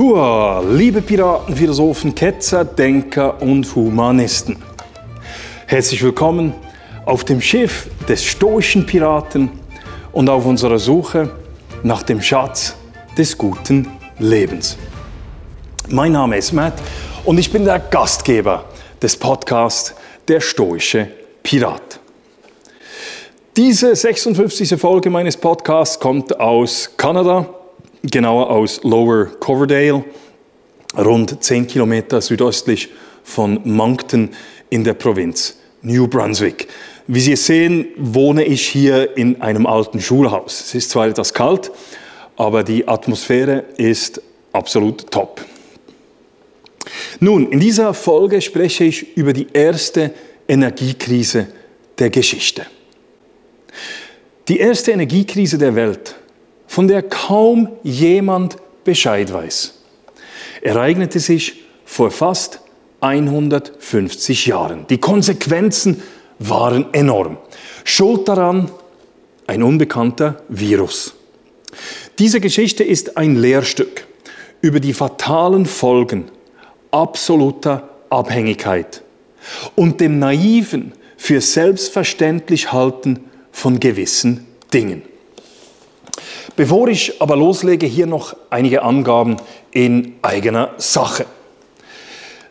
Hua, liebe Piraten, Philosophen, Ketzer, Denker und Humanisten. Herzlich willkommen auf dem Schiff des stoischen Piraten und auf unserer Suche nach dem Schatz des guten Lebens. Mein Name ist Matt und ich bin der Gastgeber des Podcasts Der stoische Pirat. Diese 56. Folge meines Podcasts kommt aus Kanada, genauer aus Lower Coverdale, rund 10 Kilometer südöstlich von Moncton in der Provinz New Brunswick. Wie Sie sehen, wohne ich hier in einem alten Schulhaus. Es ist zwar etwas kalt, aber die Atmosphäre ist absolut top. Nun, in dieser Folge spreche ich über die erste Energiekrise der Geschichte. Die erste Energiekrise der Welt, von der kaum jemand Bescheid weiß, ereignete sich vor fast 150 Jahren. Die Konsequenzen waren enorm. Schuld daran ein unbekannter Virus. Diese Geschichte ist ein Lehrstück über die fatalen Folgen absoluter Abhängigkeit und dem naiven, für selbstverständlich halten von gewissen Dingen. Bevor ich aber loslege, hier noch einige Angaben in eigener Sache.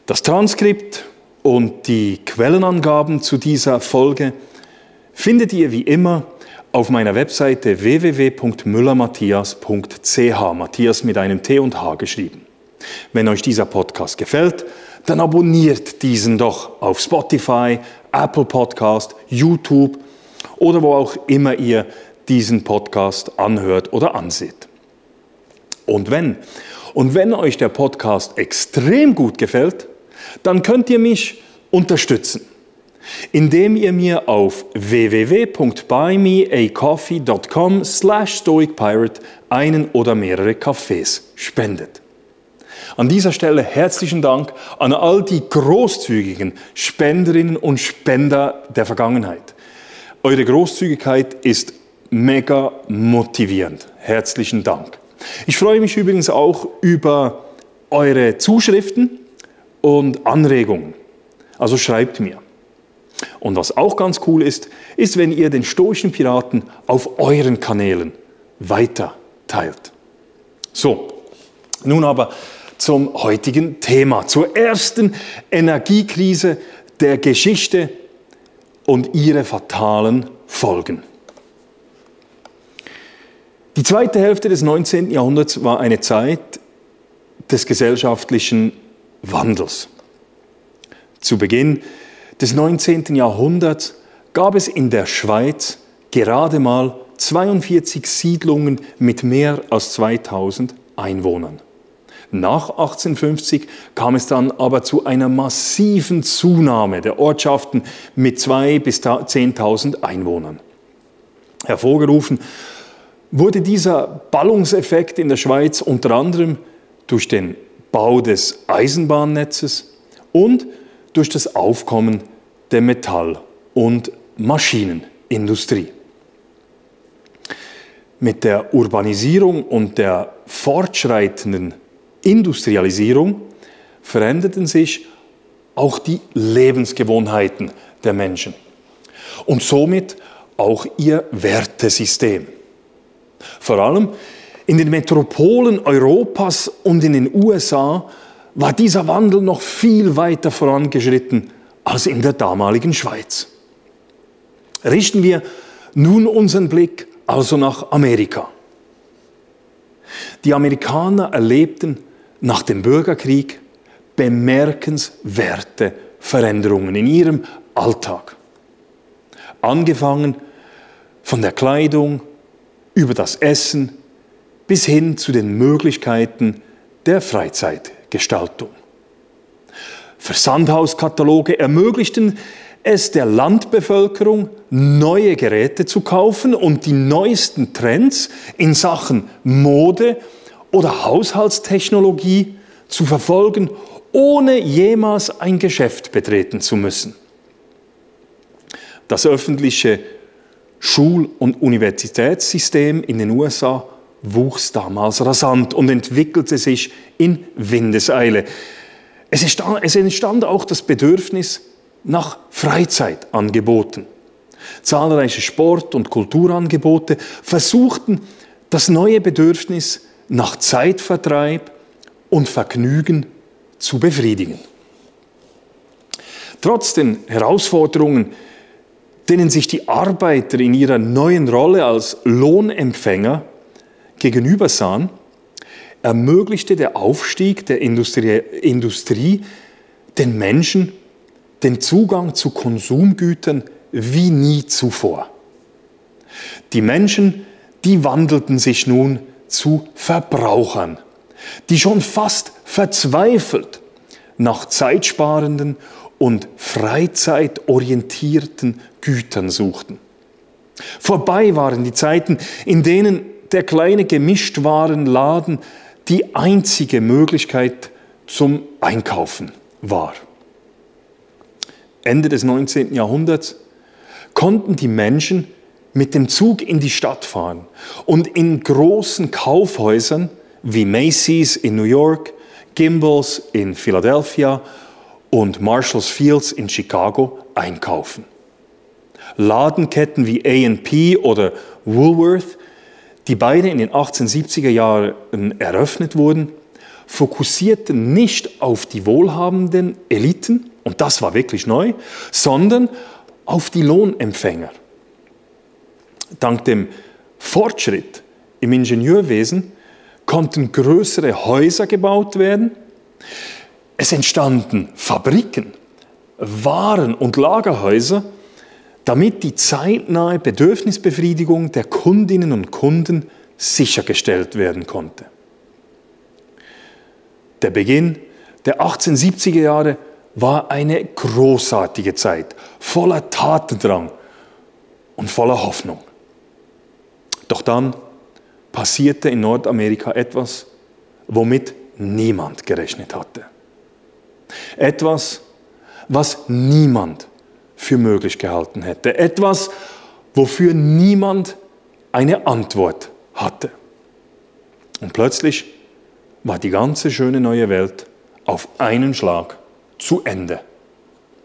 Das Transkript und die Quellenangaben zu dieser Folge findet ihr wie immer auf meiner Webseite www.müllermatthias.ch, Matthias mit einem T und H geschrieben. Wenn euch dieser Podcast gefällt, dann abonniert diesen doch auf Spotify, Apple Podcast, YouTube oder wo auch immer ihr diesen Podcast anhört oder ansieht. Und wenn, und wenn euch der Podcast extrem gut gefällt, dann könnt ihr mich unterstützen, indem ihr mir auf www.buymeacoffee.com slash stoicpirate einen oder mehrere Kaffees spendet. An dieser Stelle herzlichen Dank an all die großzügigen Spenderinnen und Spender der Vergangenheit. Eure Großzügigkeit ist mega motivierend. Herzlichen Dank. Ich freue mich übrigens auch über eure Zuschriften und Anregungen. Also schreibt mir. Und was auch ganz cool ist, ist, wenn ihr den stoischen Piraten auf euren Kanälen weiter teilt. So, nun aber zum heutigen Thema, zur ersten Energiekrise der Geschichte und ihre fatalen Folgen. Die zweite Hälfte des 19. Jahrhunderts war eine Zeit des gesellschaftlichen Wandels. Zu Beginn des 19. Jahrhunderts gab es in der Schweiz gerade mal 42 Siedlungen mit mehr als 2000 Einwohnern. Nach 1850 kam es dann aber zu einer massiven Zunahme der Ortschaften mit 2.000 bis 10.000 Einwohnern. Hervorgerufen wurde dieser Ballungseffekt in der Schweiz unter anderem durch den Bau des Eisenbahnnetzes und durch das Aufkommen der Metall- und Maschinenindustrie. Mit der Urbanisierung und der fortschreitenden Industrialisierung veränderten sich auch die Lebensgewohnheiten der Menschen und somit auch ihr Wertesystem. Vor allem in den Metropolen Europas und in den USA war dieser Wandel noch viel weiter vorangeschritten als in der damaligen Schweiz. Richten wir nun unseren Blick also nach Amerika. Die Amerikaner erlebten nach dem Bürgerkrieg bemerkenswerte Veränderungen in ihrem Alltag. Angefangen von der Kleidung über das Essen bis hin zu den Möglichkeiten der Freizeitgestaltung. Versandhauskataloge ermöglichten es der Landbevölkerung, neue Geräte zu kaufen und die neuesten Trends in Sachen Mode oder Haushaltstechnologie zu verfolgen, ohne jemals ein Geschäft betreten zu müssen. Das öffentliche Schul- und Universitätssystem in den USA wuchs damals rasant und entwickelte sich in Windeseile. Es entstand auch das Bedürfnis nach Freizeitangeboten. Zahlreiche Sport- und Kulturangebote versuchten das neue Bedürfnis nach Zeitvertreib und Vergnügen zu befriedigen. Trotz den Herausforderungen, denen sich die Arbeiter in ihrer neuen Rolle als Lohnempfänger gegenüber sahen, ermöglichte der Aufstieg der Industrie, Industrie den Menschen den Zugang zu Konsumgütern wie nie zuvor. Die Menschen, die wandelten sich nun zu Verbrauchern, die schon fast verzweifelt nach zeitsparenden und freizeitorientierten Gütern suchten. Vorbei waren die Zeiten, in denen der kleine Gemischtwarenladen die einzige Möglichkeit zum Einkaufen war. Ende des 19. Jahrhunderts konnten die Menschen mit dem Zug in die Stadt fahren und in großen Kaufhäusern wie Macy's in New York, Gimbals in Philadelphia und Marshalls Fields in Chicago einkaufen. Ladenketten wie A&P oder Woolworth, die beide in den 1870er Jahren eröffnet wurden, fokussierten nicht auf die wohlhabenden Eliten, und das war wirklich neu, sondern auf die Lohnempfänger. Dank dem Fortschritt im Ingenieurwesen konnten größere Häuser gebaut werden, es entstanden Fabriken, Waren- und Lagerhäuser, damit die zeitnahe Bedürfnisbefriedigung der Kundinnen und Kunden sichergestellt werden konnte. Der Beginn der 1870er Jahre war eine großartige Zeit, voller Tatendrang und voller Hoffnung. Doch dann passierte in Nordamerika etwas, womit niemand gerechnet hatte. Etwas, was niemand für möglich gehalten hätte. Etwas, wofür niemand eine Antwort hatte. Und plötzlich war die ganze schöne neue Welt auf einen Schlag zu Ende.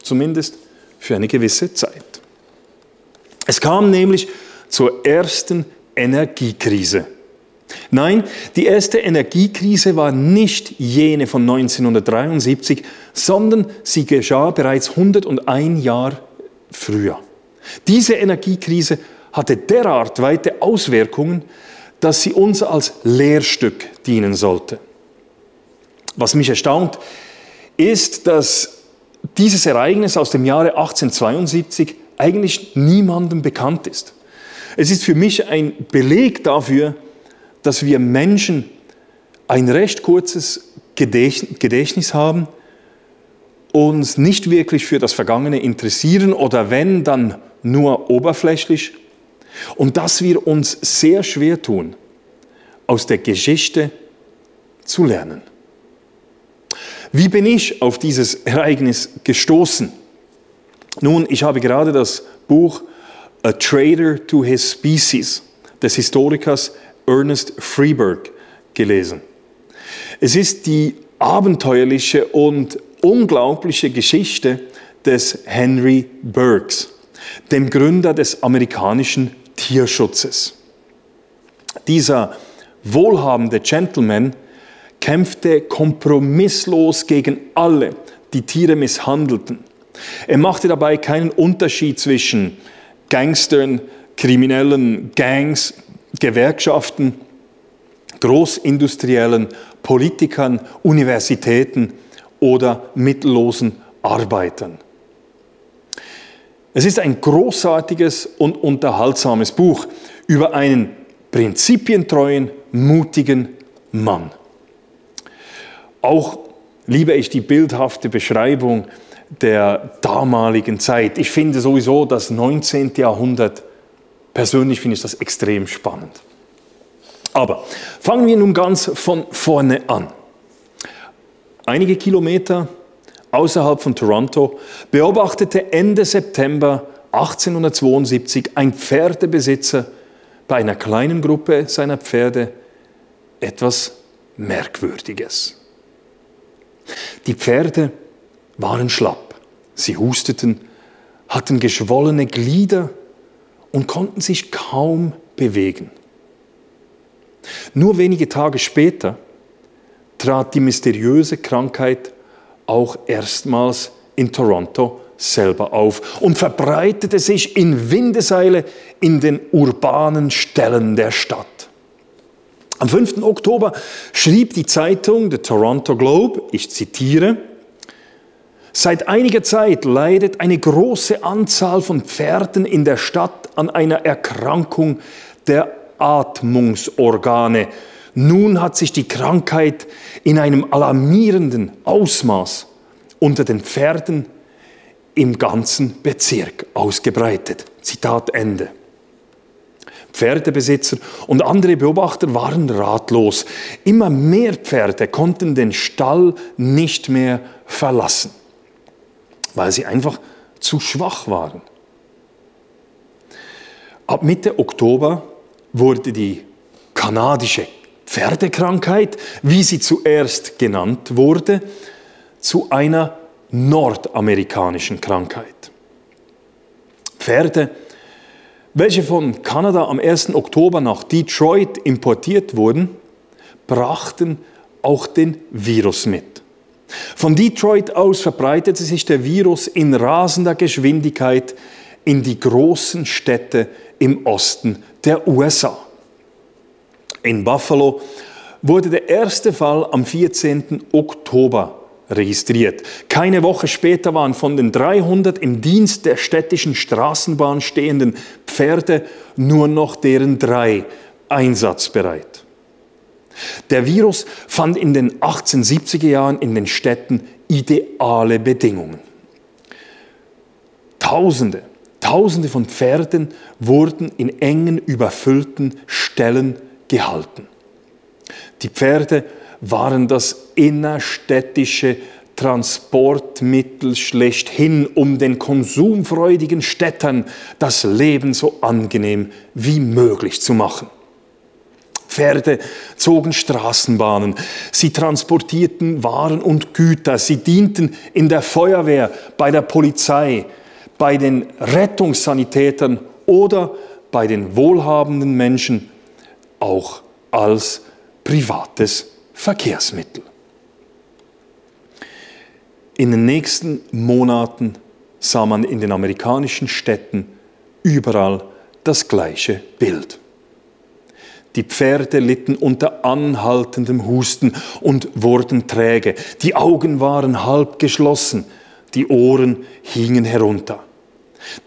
Zumindest für eine gewisse Zeit. Es kam nämlich zur ersten Energiekrise. Nein, die erste Energiekrise war nicht jene von 1973, sondern sie geschah bereits 101 Jahre früher. Diese Energiekrise hatte derart weite Auswirkungen, dass sie uns als Lehrstück dienen sollte. Was mich erstaunt, ist, dass dieses Ereignis aus dem Jahre 1872 eigentlich niemandem bekannt ist. Es ist für mich ein Beleg dafür, dass wir Menschen ein recht kurzes Gedächtnis haben, uns nicht wirklich für das Vergangene interessieren oder wenn, dann nur oberflächlich und dass wir uns sehr schwer tun, aus der Geschichte zu lernen. Wie bin ich auf dieses Ereignis gestoßen? Nun, ich habe gerade das Buch A Traitor to His Species des Historikers Ernest Freeberg gelesen. Es ist die abenteuerliche und unglaubliche Geschichte des Henry Burks, dem Gründer des amerikanischen Tierschutzes. Dieser wohlhabende Gentleman kämpfte kompromisslos gegen alle, die Tiere misshandelten. Er machte dabei keinen Unterschied zwischen Gangstern, kriminellen Gangs, Gewerkschaften, Großindustriellen, Politikern, Universitäten oder mittellosen Arbeitern. Es ist ein großartiges und unterhaltsames Buch über einen prinzipientreuen, mutigen Mann. Auch liebe ich die bildhafte Beschreibung der damaligen Zeit. Ich finde sowieso das 19. Jahrhundert, persönlich finde ich das extrem spannend. Aber fangen wir nun ganz von vorne an. Einige Kilometer außerhalb von Toronto beobachtete Ende September 1872 ein Pferdebesitzer bei einer kleinen Gruppe seiner Pferde etwas Merkwürdiges. Die Pferde waren schlapp, sie husteten, hatten geschwollene Glieder und konnten sich kaum bewegen. Nur wenige Tage später trat die mysteriöse Krankheit auch erstmals in Toronto selber auf und verbreitete sich in Windeseile in den urbanen Stellen der Stadt. Am 5. Oktober schrieb die Zeitung The Toronto Globe, ich zitiere, Seit einiger Zeit leidet eine große Anzahl von Pferden in der Stadt an einer Erkrankung der Atmungsorgane. Nun hat sich die Krankheit in einem alarmierenden Ausmaß unter den Pferden im ganzen Bezirk ausgebreitet. Zitat Ende. Pferdebesitzer und andere Beobachter waren ratlos. Immer mehr Pferde konnten den Stall nicht mehr verlassen, weil sie einfach zu schwach waren. Ab Mitte Oktober wurde die kanadische Pferdekrankheit, wie sie zuerst genannt wurde, zu einer nordamerikanischen Krankheit. Pferde, welche von Kanada am 1. Oktober nach Detroit importiert wurden, brachten auch den Virus mit. Von Detroit aus verbreitete sich der Virus in rasender Geschwindigkeit in die großen Städte im Osten der USA. In Buffalo wurde der erste Fall am 14. Oktober registriert. Keine Woche später waren von den 300 im Dienst der städtischen Straßenbahn stehenden Pferde nur noch deren drei einsatzbereit. Der Virus fand in den 1870er Jahren in den Städten ideale Bedingungen. Tausende, Tausende von Pferden wurden in engen, überfüllten Ställen gehalten. Die Pferde waren das innerstädtische Transportmittel schlechthin, um den konsumfreudigen Städtern das Leben so angenehm wie möglich zu machen. Pferde zogen Straßenbahnen, sie transportierten Waren und Güter, sie dienten in der Feuerwehr, bei der Polizei, bei den Rettungssanitätern oder bei den wohlhabenden Menschen auch als privates Verkehrsmittel. In den nächsten Monaten sah man in den amerikanischen Städten überall das gleiche Bild. Die Pferde litten unter anhaltendem Husten und wurden träge. Die Augen waren halb geschlossen, die Ohren hingen herunter.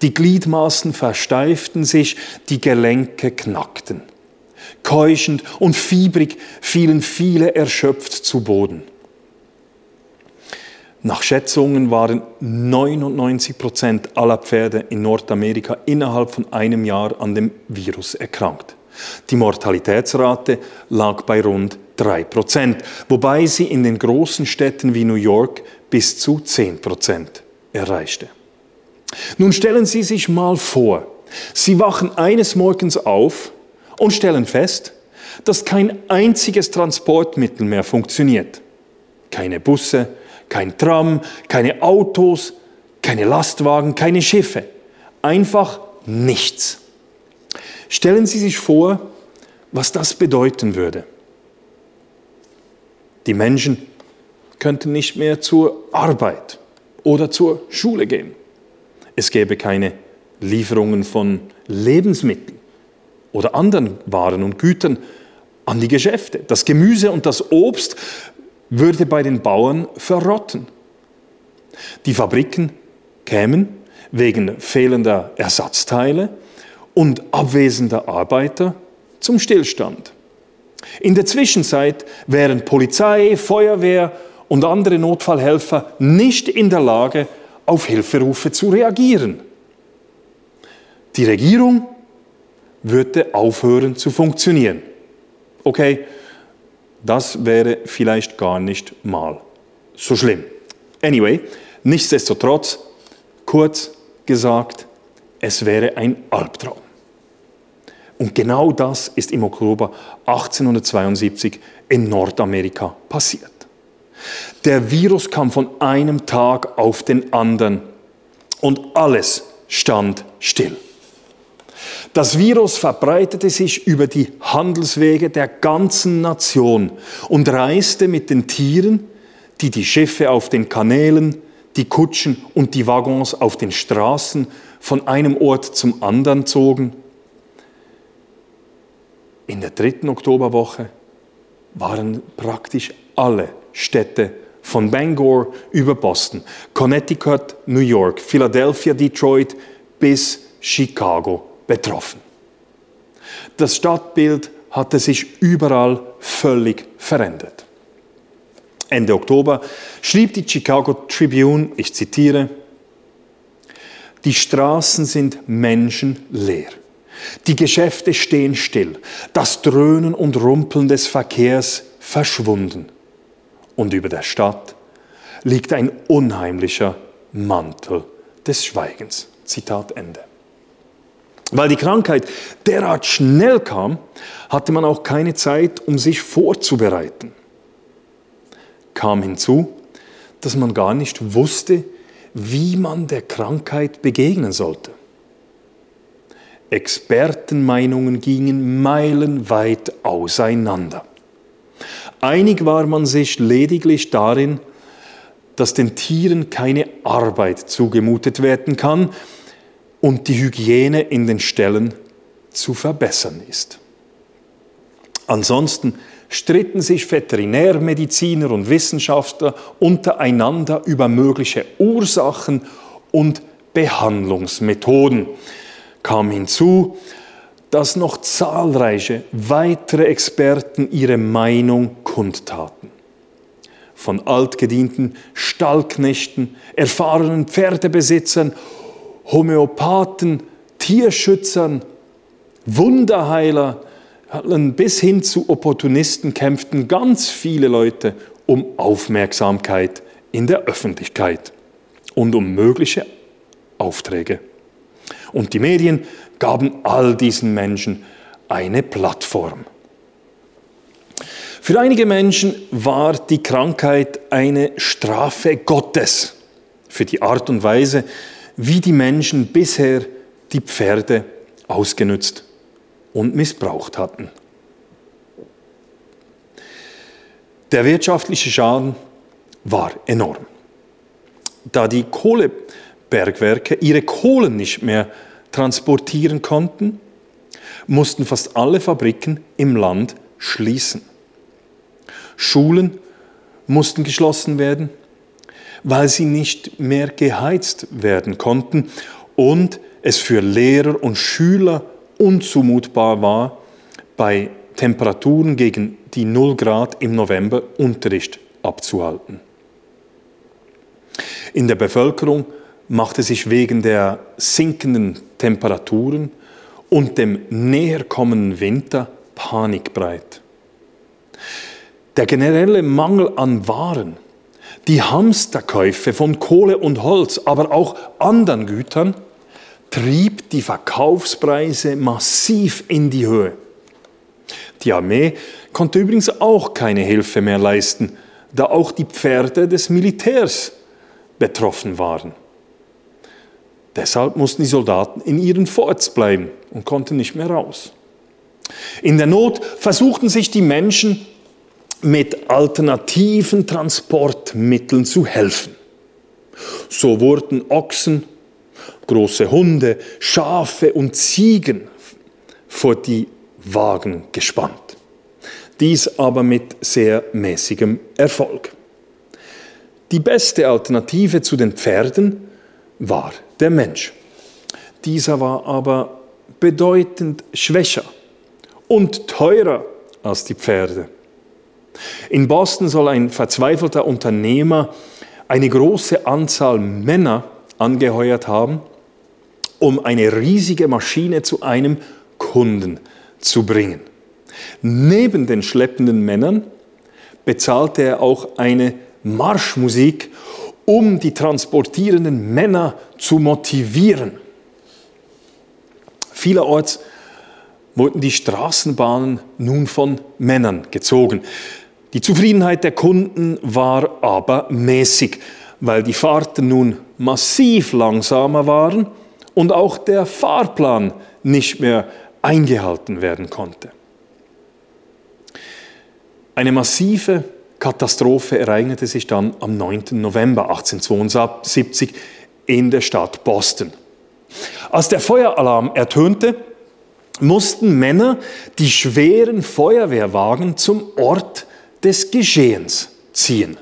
Die Gliedmaßen versteiften sich, die Gelenke knackten. Keuchend und fiebrig fielen viele erschöpft zu Boden. Nach Schätzungen waren 99 Prozent aller Pferde in Nordamerika innerhalb von einem Jahr an dem Virus erkrankt. Die Mortalitätsrate lag bei rund 3 Prozent, wobei sie in den großen Städten wie New York bis zu 10 Prozent erreichte. Nun stellen Sie sich mal vor, Sie wachen eines Morgens auf und stellen fest, dass kein einziges Transportmittel mehr funktioniert. Keine Busse, kein Tram, keine Autos, keine Lastwagen, keine Schiffe. Einfach nichts. Stellen Sie sich vor, was das bedeuten würde. Die Menschen könnten nicht mehr zur Arbeit oder zur Schule gehen. Es gäbe keine Lieferungen von Lebensmitteln oder anderen Waren und Gütern an die Geschäfte. Das Gemüse und das Obst würde bei den Bauern verrotten. Die Fabriken kämen wegen fehlender Ersatzteile und abwesender Arbeiter zum Stillstand. In der Zwischenzeit wären Polizei, Feuerwehr und andere Notfallhelfer nicht in der Lage, auf Hilferufe zu reagieren. Die Regierung würde aufhören zu funktionieren. Okay, das wäre vielleicht gar nicht mal so schlimm. Anyway, nichtsdestotrotz, kurz gesagt, es wäre ein Albtraum. Und genau das ist im Oktober 1872 in Nordamerika passiert. Der Virus kam von einem Tag auf den anderen und alles stand still. Das Virus verbreitete sich über die Handelswege der ganzen Nation und reiste mit den Tieren, die die Schiffe auf den Kanälen, die Kutschen und die Waggons auf den Straßen von einem Ort zum anderen zogen. In der dritten Oktoberwoche waren praktisch alle Städte von Bangor über Boston, Connecticut, New York, Philadelphia, Detroit bis Chicago betroffen. Das Stadtbild hatte sich überall völlig verändert. Ende Oktober schrieb die Chicago Tribune, ich zitiere, die Straßen sind menschenleer. Die Geschäfte stehen still. Das Dröhnen und Rumpeln des Verkehrs verschwunden. Und über der Stadt liegt ein unheimlicher Mantel des Schweigens. Zitat Ende. Weil die Krankheit derart schnell kam, hatte man auch keine Zeit, um sich vorzubereiten. Kam hinzu, dass man gar nicht wusste, wie man der Krankheit begegnen sollte. Expertenmeinungen gingen meilenweit auseinander. Einig war man sich lediglich darin, dass den Tieren keine Arbeit zugemutet werden kann, und die Hygiene in den Ställen zu verbessern ist. Ansonsten stritten sich Veterinärmediziner und Wissenschaftler untereinander über mögliche Ursachen und Behandlungsmethoden. Kam hinzu, dass noch zahlreiche weitere Experten ihre Meinung kundtaten. Von altgedienten Stallknechten, erfahrenen Pferdebesitzern Homöopathen, Tierschützern, Wunderheiler, bis hin zu Opportunisten kämpften ganz viele Leute um Aufmerksamkeit in der Öffentlichkeit und um mögliche Aufträge. Und die Medien gaben all diesen Menschen eine Plattform. Für einige Menschen war die Krankheit eine Strafe Gottes für die Art und Weise, wie die Menschen bisher die Pferde ausgenutzt und missbraucht hatten. Der wirtschaftliche Schaden war enorm. Da die Kohlebergwerke ihre Kohlen nicht mehr transportieren konnten, mussten fast alle Fabriken im Land schließen. Schulen mussten geschlossen werden, weil sie nicht mehr geheizt werden konnten und es für Lehrer und Schüler unzumutbar war, bei Temperaturen gegen die 0 Grad im November Unterricht abzuhalten. In der Bevölkerung machte sich wegen der sinkenden Temperaturen und dem näherkommenden Winter Panik breit. Der generelle Mangel an Waren die Hamsterkäufe von Kohle und Holz, aber auch anderen Gütern, trieb die Verkaufspreise massiv in die Höhe. Die Armee konnte übrigens auch keine Hilfe mehr leisten, da auch die Pferde des Militärs betroffen waren. Deshalb mussten die Soldaten in ihren Forts bleiben und konnten nicht mehr raus. In der Not versuchten sich die Menschen mit alternativen Transportmitteln zu helfen. So wurden Ochsen, große Hunde, Schafe und Ziegen vor die Wagen gespannt. Dies aber mit sehr mäßigem Erfolg. Die beste Alternative zu den Pferden war der Mensch. Dieser war aber bedeutend schwächer und teurer als die Pferde. In Boston soll ein verzweifelter Unternehmer eine große Anzahl Männer angeheuert haben, um eine riesige Maschine zu einem Kunden zu bringen. Neben den schleppenden Männern bezahlte er auch eine Marschmusik, um die transportierenden Männer zu motivieren. Vielerorts wurden die Straßenbahnen nun von Männern gezogen. Die Zufriedenheit der Kunden war aber mäßig, weil die Fahrten nun massiv langsamer waren und auch der Fahrplan nicht mehr eingehalten werden konnte. Eine massive Katastrophe ereignete sich dann am 9. November 1872 in der Stadt Boston. Als der Feueralarm ertönte, mussten Männer die schweren Feuerwehrwagen zum Ort des Geschehens ziehen.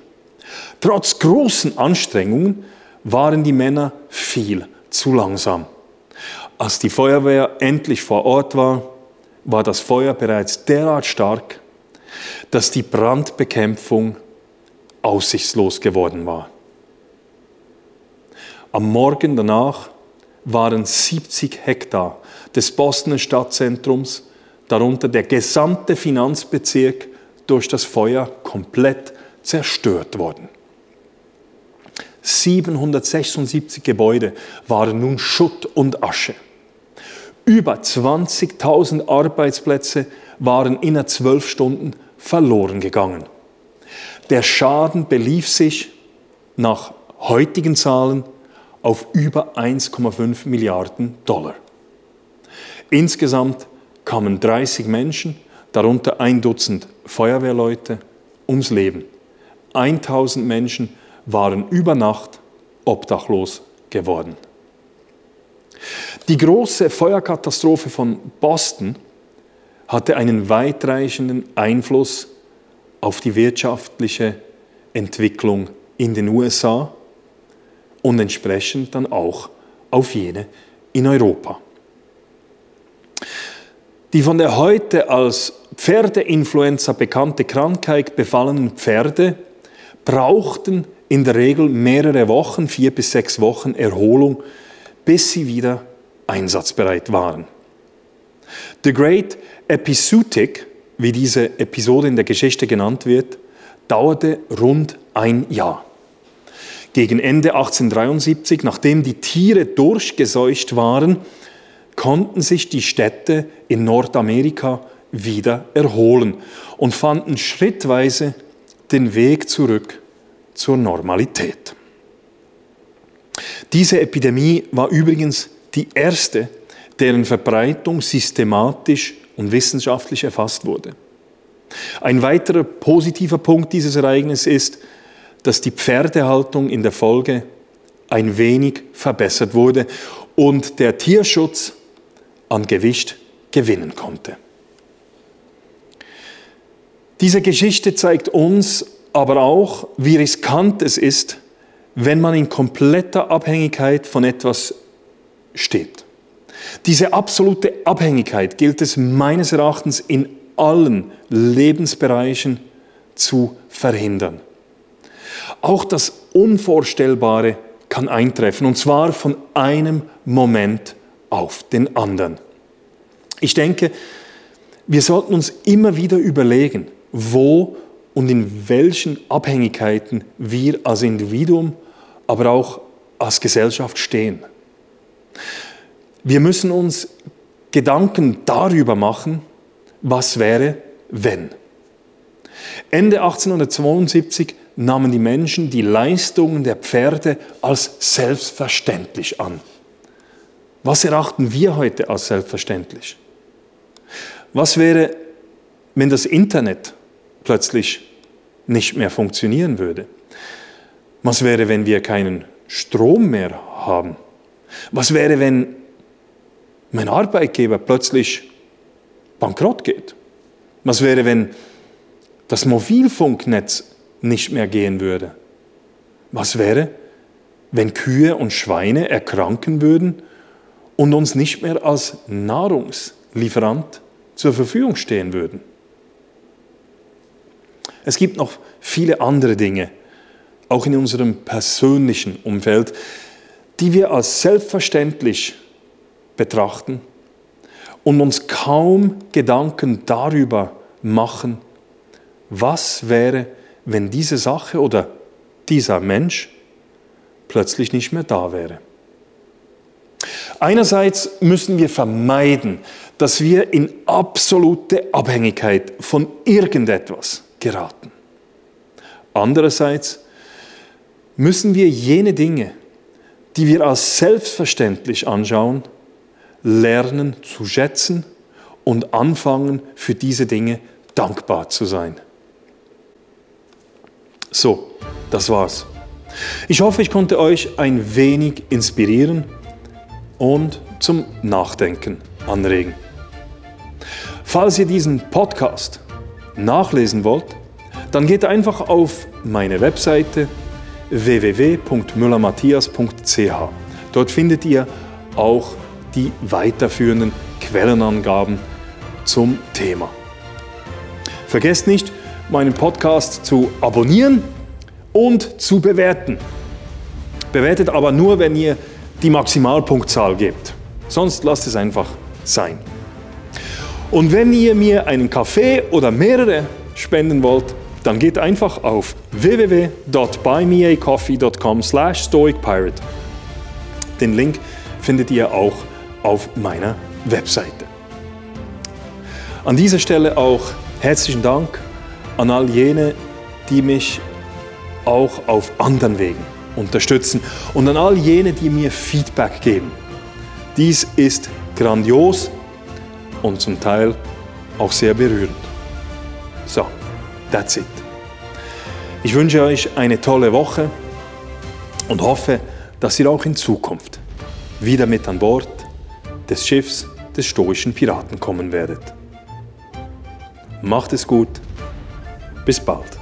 Trotz großen Anstrengungen waren die Männer viel zu langsam. Als die Feuerwehr endlich vor Ort war, war das Feuer bereits derart stark, dass die Brandbekämpfung aussichtslos geworden war. Am Morgen danach waren 70 Hektar des Bostoner Stadtzentrums, darunter der gesamte Finanzbezirk, durch das Feuer komplett zerstört worden. 776 Gebäude waren nun Schutt und Asche. Über 20.000 Arbeitsplätze waren innerhalb zwölf Stunden verloren gegangen. Der Schaden belief sich nach heutigen Zahlen auf über 1,5 Milliarden Dollar. Insgesamt kamen 30 Menschen, darunter ein Dutzend Feuerwehrleute, ums Leben. 1000 Menschen waren über Nacht obdachlos geworden. Die große Feuerkatastrophe von Boston hatte einen weitreichenden Einfluss auf die wirtschaftliche Entwicklung in den USA und entsprechend dann auch auf jene in Europa. Die von der heute als Pferdeinfluenza bekannte Krankheit befallenen Pferde brauchten in der Regel mehrere Wochen, vier bis sechs Wochen Erholung, bis sie wieder einsatzbereit waren. The Great Epizootic, wie diese Episode in der Geschichte genannt wird, dauerte rund ein Jahr. Gegen Ende 1873, nachdem die Tiere durchgeseucht waren, konnten sich die Städte in Nordamerika wieder erholen und fanden schrittweise den Weg zurück zur Normalität. Diese Epidemie war übrigens die erste, deren Verbreitung systematisch und wissenschaftlich erfasst wurde. Ein weiterer positiver Punkt dieses Ereignisses ist, dass die Pferdehaltung in der Folge ein wenig verbessert wurde und der Tierschutz an Gewicht gewinnen konnte. Diese Geschichte zeigt uns aber auch, wie riskant es ist, wenn man in kompletter Abhängigkeit von etwas steht. Diese absolute Abhängigkeit gilt es meines Erachtens in allen Lebensbereichen zu verhindern. Auch das Unvorstellbare kann eintreffen, und zwar von einem Moment auf den anderen. Ich denke, wir sollten uns immer wieder überlegen, wo und in welchen Abhängigkeiten wir als Individuum, aber auch als Gesellschaft stehen. Wir müssen uns Gedanken darüber machen, was wäre, wenn. Ende 1872 nahmen die Menschen die Leistungen der Pferde als selbstverständlich an. Was erachten wir heute als selbstverständlich? Was wäre, wenn das Internet plötzlich nicht mehr funktionieren würde? Was wäre, wenn wir keinen Strom mehr haben? Was wäre, wenn mein Arbeitgeber plötzlich bankrott geht? Was wäre, wenn das Mobilfunknetz nicht mehr gehen würde? Was wäre, wenn Kühe und Schweine erkranken würden und uns nicht mehr als Nahrungslieferant zur Verfügung stehen würden? Es gibt noch viele andere Dinge, auch in unserem persönlichen Umfeld, die wir als selbstverständlich betrachten und uns kaum Gedanken darüber machen, was wäre, wenn diese Sache oder dieser Mensch plötzlich nicht mehr da wäre. Einerseits müssen wir vermeiden, dass wir in absolute Abhängigkeit von irgendetwas geraten. Andererseits müssen wir jene Dinge, die wir als selbstverständlich anschauen, lernen zu schätzen und anfangen, für diese Dinge dankbar zu sein. So, das war's. Ich hoffe, ich konnte euch ein wenig inspirieren und zum Nachdenken anregen. Falls ihr diesen Podcast nachlesen wollt, dann geht einfach auf meine Webseite www.müllermatthias.ch. Dort findet ihr auch die weiterführenden Quellenangaben zum Thema. Vergesst nicht, meinen Podcast zu abonnieren und zu bewerten. Bewertet aber nur, wenn ihr die Maximalpunktzahl gebt. Sonst lasst es einfach sein. Und wenn ihr mir einen Kaffee oder mehrere spenden wollt, dann geht einfach auf www.buymeacoffee.com slash stoicpirate. Den Link findet ihr auch auf meiner Webseite. An dieser Stelle auch herzlichen Dank an all jene, die mich auch auf anderen Wegen unterstützen und an all jene, die mir Feedback geben. Dies ist grandios und zum Teil auch sehr berührend. So, that's it. Ich wünsche euch eine tolle Woche und hoffe, dass ihr auch in Zukunft wieder mit an Bord des Schiffs des stoischen Piraten kommen werdet. Macht es gut. Bis bald.